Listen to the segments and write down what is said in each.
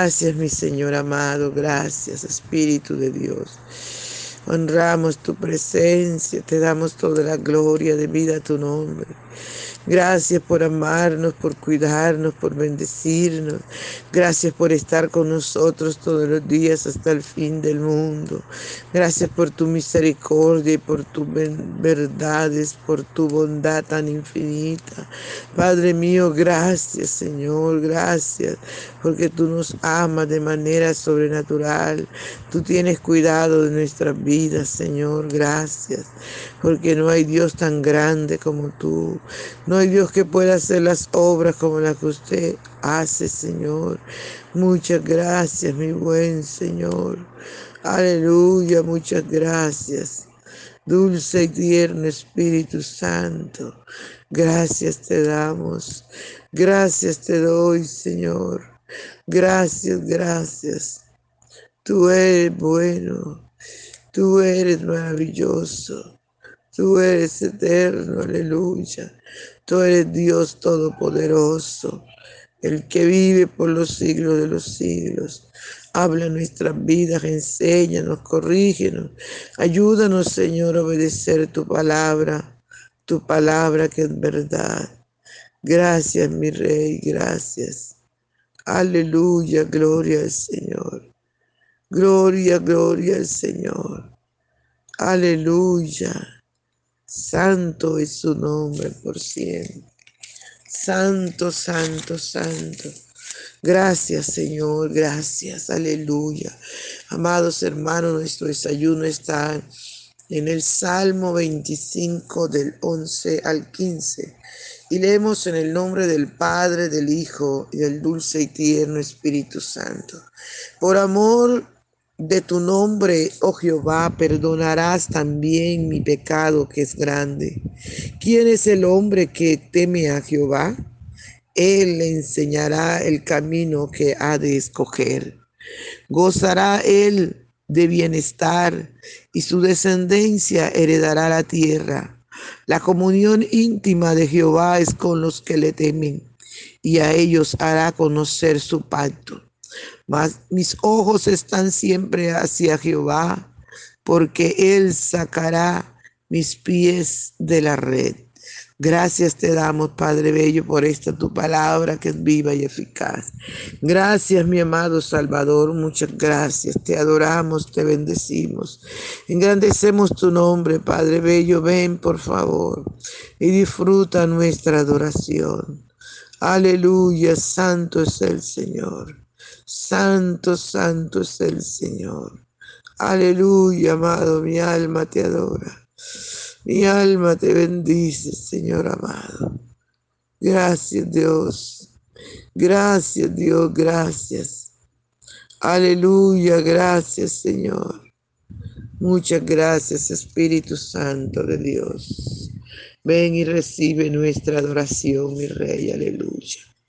Gracias, mi Señor amado, gracias, Espíritu de Dios. Honramos tu presencia, te damos toda la gloria de vida a tu nombre. Gracias por amarnos, por cuidarnos, por bendecirnos. Gracias por estar con nosotros todos los días hasta el fin del mundo. Gracias por tu misericordia y por tus verdades, por tu bondad tan infinita. Padre mío, gracias Señor, gracias porque tú nos amas de manera sobrenatural. Tú tienes cuidado de nuestras vidas, Señor, gracias porque no hay Dios tan grande como tú. No hay Dios que pueda hacer las obras como las que usted hace, Señor. Muchas gracias, mi buen Señor. Aleluya, muchas gracias. Dulce y tierno Espíritu Santo, gracias te damos. Gracias te doy, Señor. Gracias, gracias. Tú eres bueno. Tú eres maravilloso. Tú eres eterno, aleluya. Tú eres Dios todopoderoso, el que vive por los siglos de los siglos. Habla nuestras vidas, enséñanos, corrígenos. Ayúdanos, Señor, a obedecer tu palabra, tu palabra que es verdad. Gracias, mi Rey, gracias. Aleluya, gloria al Señor. Gloria, gloria al Señor. Aleluya. Santo es su nombre por siempre. Santo, santo, santo. Gracias Señor, gracias, aleluya. Amados hermanos, nuestro desayuno está en el Salmo 25 del 11 al 15. Y leemos en el nombre del Padre, del Hijo y del dulce y tierno Espíritu Santo. Por amor de tu nombre, oh Jehová, perdonarás también mi pecado que es grande. ¿Quién es el hombre que teme a Jehová? Él le enseñará el camino que ha de escoger. Gozará él de bienestar y su descendencia heredará la tierra. La comunión íntima de Jehová es con los que le temen y a ellos hará conocer su pacto mas mis ojos están siempre hacia Jehová, porque Él sacará mis pies de la red. Gracias te damos, Padre Bello, por esta tu palabra que es viva y eficaz. Gracias, mi amado Salvador, muchas gracias. Te adoramos, te bendecimos. Engrandecemos tu nombre, Padre Bello. Ven, por favor, y disfruta nuestra adoración. Aleluya, santo es el Señor. Santo, santo es el Señor. Aleluya, amado, mi alma te adora. Mi alma te bendice, Señor amado. Gracias, Dios. Gracias, Dios, gracias. Aleluya, gracias, Señor. Muchas gracias, Espíritu Santo de Dios. Ven y recibe nuestra adoración, mi Rey. Aleluya.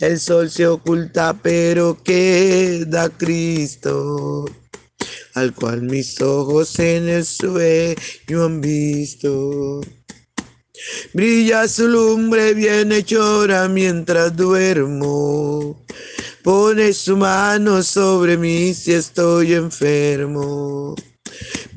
El sol se oculta, pero queda Cristo, al cual mis ojos en el sueño han visto. Brilla su lumbre bien hechora mientras duermo. Pone su mano sobre mí si estoy enfermo.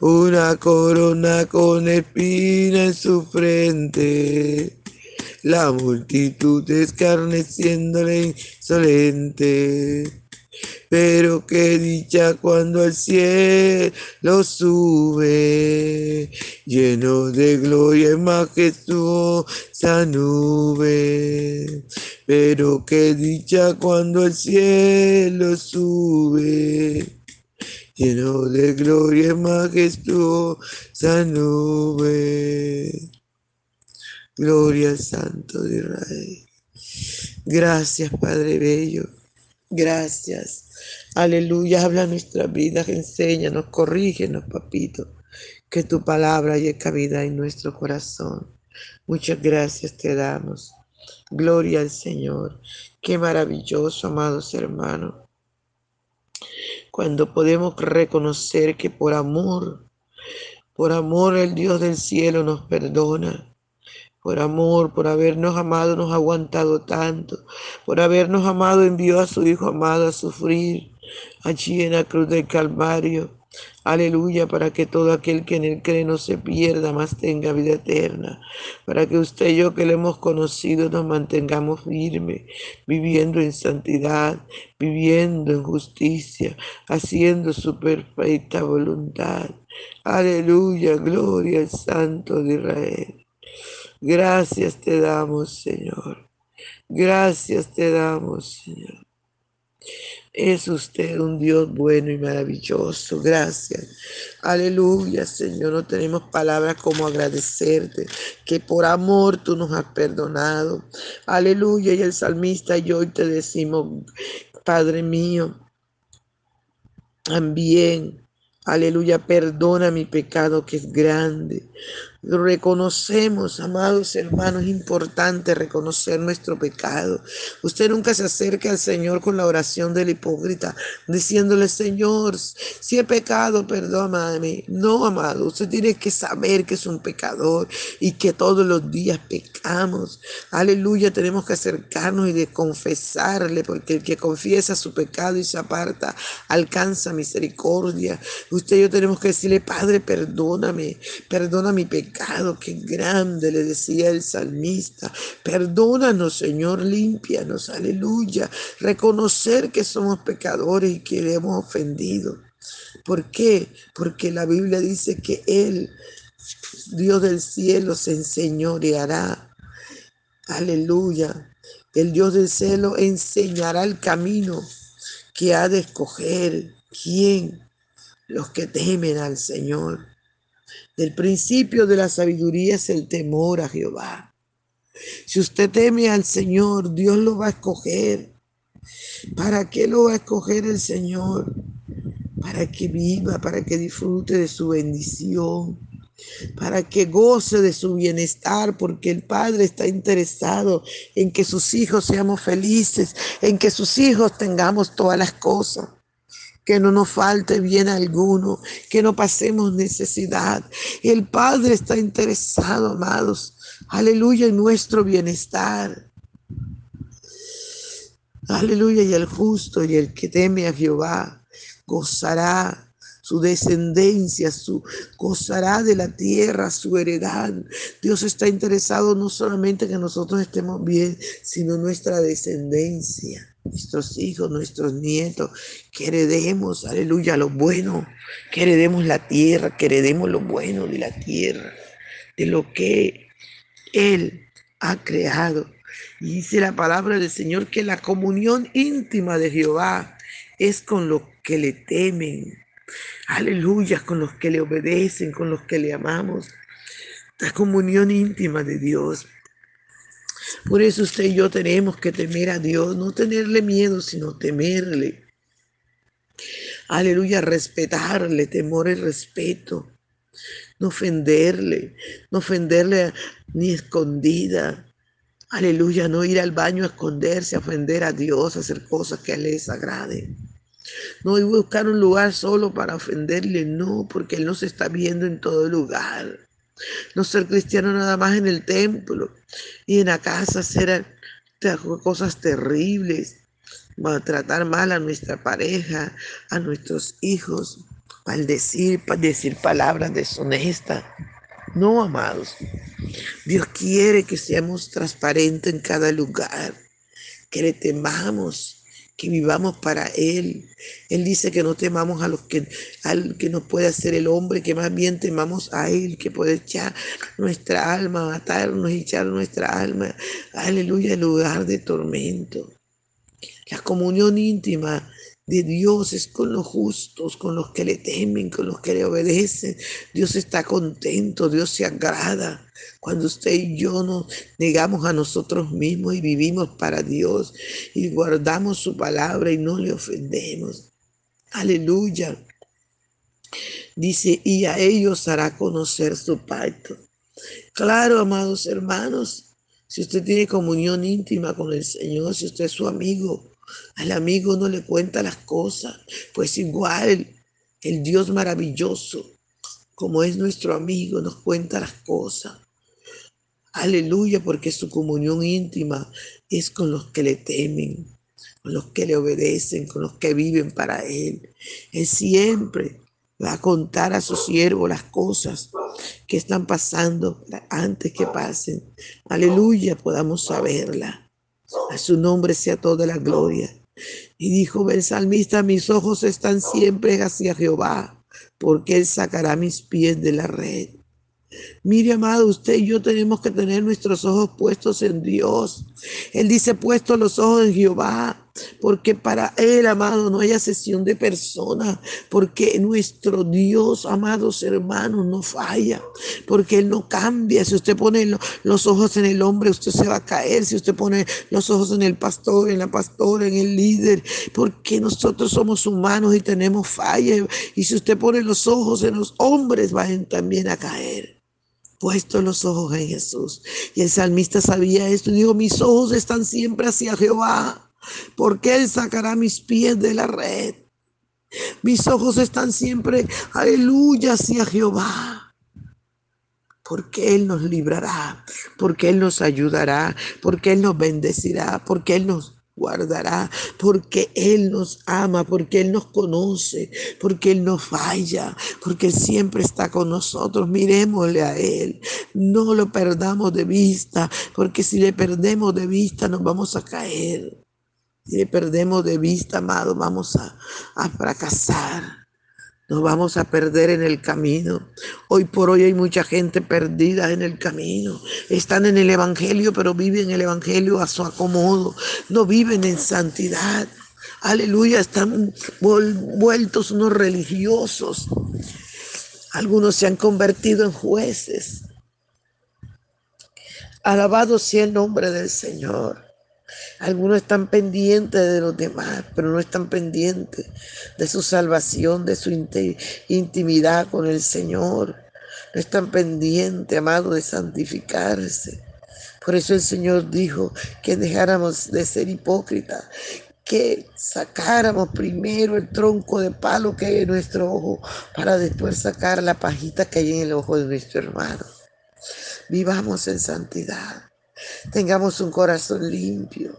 una corona con espina en su frente. La multitud escarneciéndole insolente. Pero qué dicha cuando al cielo sube, lleno de gloria y majestuosa nube. Pero qué dicha cuando al cielo sube lleno de gloria majestuosa nube. Gloria al Santo de Israel. Gracias, Padre Bello. Gracias. Aleluya. Habla nuestras vidas, enséñanos, corrígenos, papito. Que tu palabra haya cabida en nuestro corazón. Muchas gracias te damos. Gloria al Señor. Qué maravilloso, amados hermanos cuando podemos reconocer que por amor, por amor el Dios del cielo nos perdona, por amor, por habernos amado, nos ha aguantado tanto, por habernos amado envió a su Hijo amado a sufrir allí en la cruz del Calvario. Aleluya, para que todo aquel que en él cree no se pierda, más tenga vida eterna. Para que usted y yo que le hemos conocido nos mantengamos firmes, viviendo en santidad, viviendo en justicia, haciendo su perfecta voluntad. Aleluya, gloria al Santo de Israel. Gracias te damos, Señor. Gracias te damos, Señor. Es usted un Dios bueno y maravilloso. Gracias. Aleluya, Señor. No tenemos palabras como agradecerte que por amor tú nos has perdonado. Aleluya. Y el salmista y hoy te decimos, Padre mío, también Aleluya, perdona mi pecado que es grande. Reconocemos, amados hermanos, es importante reconocer nuestro pecado. Usted nunca se acerca al Señor con la oración del hipócrita, diciéndole, Señor, si he pecado, perdóname. No, amado, usted tiene que saber que es un pecador y que todos los días pecamos. Aleluya, tenemos que acercarnos y de confesarle, porque el que confiesa su pecado y se aparta, alcanza misericordia. Usted y yo tenemos que decirle, Padre, perdóname, perdona mi pecado pecado, qué grande, le decía el salmista. Perdónanos, Señor, límpianos, aleluya. Reconocer que somos pecadores y que le hemos ofendido. ¿Por qué? Porque la Biblia dice que Él, Dios del cielo, se enseñoreará. Aleluya. El Dios del cielo enseñará el camino que ha de escoger. ¿Quién? Los que temen al Señor. El principio de la sabiduría es el temor a Jehová. Si usted teme al Señor, Dios lo va a escoger. ¿Para qué lo va a escoger el Señor? Para que viva, para que disfrute de su bendición, para que goce de su bienestar, porque el Padre está interesado en que sus hijos seamos felices, en que sus hijos tengamos todas las cosas que no nos falte bien alguno, que no pasemos necesidad. El Padre está interesado, amados, aleluya, en nuestro bienestar. Aleluya, y el justo y el que teme a Jehová gozará su descendencia, su gozará de la tierra, su heredad. Dios está interesado no solamente en que nosotros estemos bien, sino nuestra descendencia. Nuestros hijos, nuestros nietos, que heredemos, aleluya, lo bueno, que heredemos la tierra, que heredemos lo bueno de la tierra, de lo que Él ha creado. Y dice la palabra del Señor que la comunión íntima de Jehová es con los que le temen. Aleluya, con los que le obedecen, con los que le amamos. La comunión íntima de Dios. Por eso usted y yo tenemos que temer a Dios, no tenerle miedo, sino temerle. Aleluya, respetarle, temor y respeto. No ofenderle, no ofenderle ni escondida. Aleluya, no ir al baño a esconderse, a ofender a Dios, a hacer cosas que a Él les agrade. No ir a buscar un lugar solo para ofenderle, no, porque Él nos está viendo en todo lugar. No ser cristiano nada más en el templo y en la casa hacer cosas terribles, tratar mal a nuestra pareja, a nuestros hijos, maldecir, decir palabras deshonestas. No, amados. Dios quiere que seamos transparentes en cada lugar, que le temamos que vivamos para Él. Él dice que no temamos a los que, al que nos puede hacer el hombre, que más bien temamos a Él, que puede echar nuestra alma, matarnos y echar nuestra alma, aleluya, en lugar de tormento. La comunión íntima de Dios es con los justos, con los que le temen, con los que le obedecen. Dios está contento, Dios se agrada. Cuando usted y yo nos negamos a nosotros mismos y vivimos para Dios y guardamos su palabra y no le ofendemos. Aleluya. Dice, y a ellos hará conocer su pacto. Claro, amados hermanos, si usted tiene comunión íntima con el Señor, si usted es su amigo, al amigo no le cuenta las cosas, pues igual el Dios maravilloso, como es nuestro amigo, nos cuenta las cosas. Aleluya, porque su comunión íntima es con los que le temen, con los que le obedecen, con los que viven para Él. Él siempre va a contar a su siervo las cosas que están pasando antes que pasen. Aleluya, podamos saberla. A su nombre sea toda la gloria. Y dijo el salmista, mis ojos están siempre hacia Jehová, porque Él sacará mis pies de la red. Mire, amado, usted y yo tenemos que tener nuestros ojos puestos en Dios. Él dice, puesto los ojos en Jehová, porque para Él, amado, no hay sesión de personas, porque nuestro Dios, amados hermanos, no falla, porque Él no cambia. Si usted pone los ojos en el hombre, usted se va a caer. Si usted pone los ojos en el pastor, en la pastora, en el líder, porque nosotros somos humanos y tenemos falla. Y si usted pone los ojos en los hombres, van también a caer puesto los ojos en Jesús. Y el salmista sabía esto y dijo, mis ojos están siempre hacia Jehová, porque Él sacará mis pies de la red. Mis ojos están siempre, aleluya, hacia Jehová. Porque Él nos librará, porque Él nos ayudará, porque Él nos bendecirá, porque Él nos guardará, porque Él nos ama, porque Él nos conoce, porque Él nos falla, porque Él siempre está con nosotros. Miremosle a Él, no lo perdamos de vista, porque si le perdemos de vista nos vamos a caer. Si le perdemos de vista, amado, vamos a, a fracasar. Nos vamos a perder en el camino. Hoy por hoy hay mucha gente perdida en el camino. Están en el Evangelio, pero viven el Evangelio a su acomodo. No viven en santidad. Aleluya, están vueltos unos religiosos. Algunos se han convertido en jueces. Alabado sea el nombre del Señor. Algunos están pendientes de los demás, pero no están pendientes de su salvación, de su intimidad con el Señor. No están pendientes, amado, de santificarse. Por eso el Señor dijo que dejáramos de ser hipócritas, que sacáramos primero el tronco de palo que hay en nuestro ojo para después sacar la pajita que hay en el ojo de nuestro hermano. Vivamos en santidad. Tengamos un corazón limpio.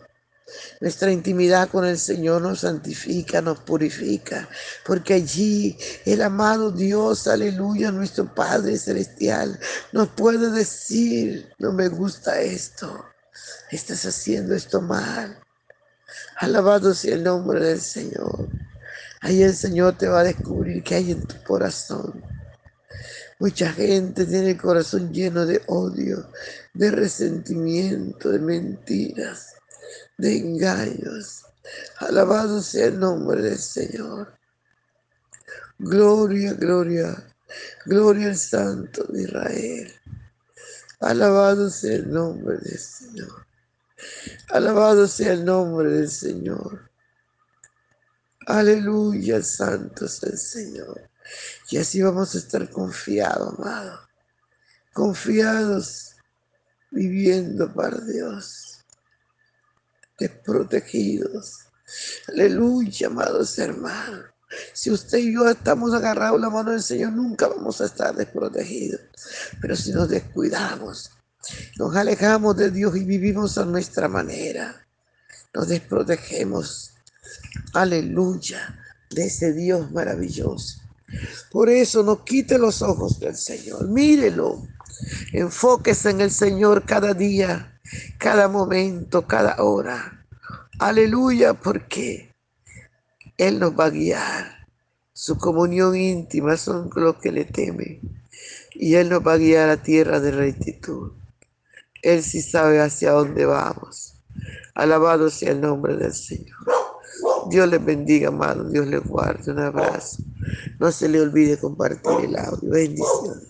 Nuestra intimidad con el Señor nos santifica, nos purifica, porque allí el amado Dios, aleluya, nuestro Padre Celestial, nos puede decir, no me gusta esto, estás haciendo esto mal. Alabado sea el nombre del Señor. Ahí el Señor te va a descubrir que hay en tu corazón. Mucha gente tiene el corazón lleno de odio, de resentimiento, de mentiras, de engaños. Alabado sea el nombre del Señor. Gloria, gloria, gloria al Santo de Israel. Alabado sea el nombre del Señor. Alabado sea el nombre del Señor. Aleluya, santo es el Señor. Y así vamos a estar confiados, amado. Confiados, viviendo para Dios. Desprotegidos. Aleluya, amados hermanos. Si usted y yo estamos agarrados la mano del Señor, nunca vamos a estar desprotegidos. Pero si nos descuidamos, nos alejamos de Dios y vivimos a nuestra manera, nos desprotegemos, aleluya, de ese Dios maravilloso. Por eso no quite los ojos del Señor, mírelo, enfóquese en el Señor cada día, cada momento, cada hora. Aleluya, porque Él nos va a guiar. Su comunión íntima son los que le temen. Y Él nos va a guiar a tierra de rectitud. Él sí sabe hacia dónde vamos. Alabado sea el nombre del Señor. Dios les bendiga, amado. Dios les guarde. Un abrazo. No se le olvide compartir el audio. Bendiciones.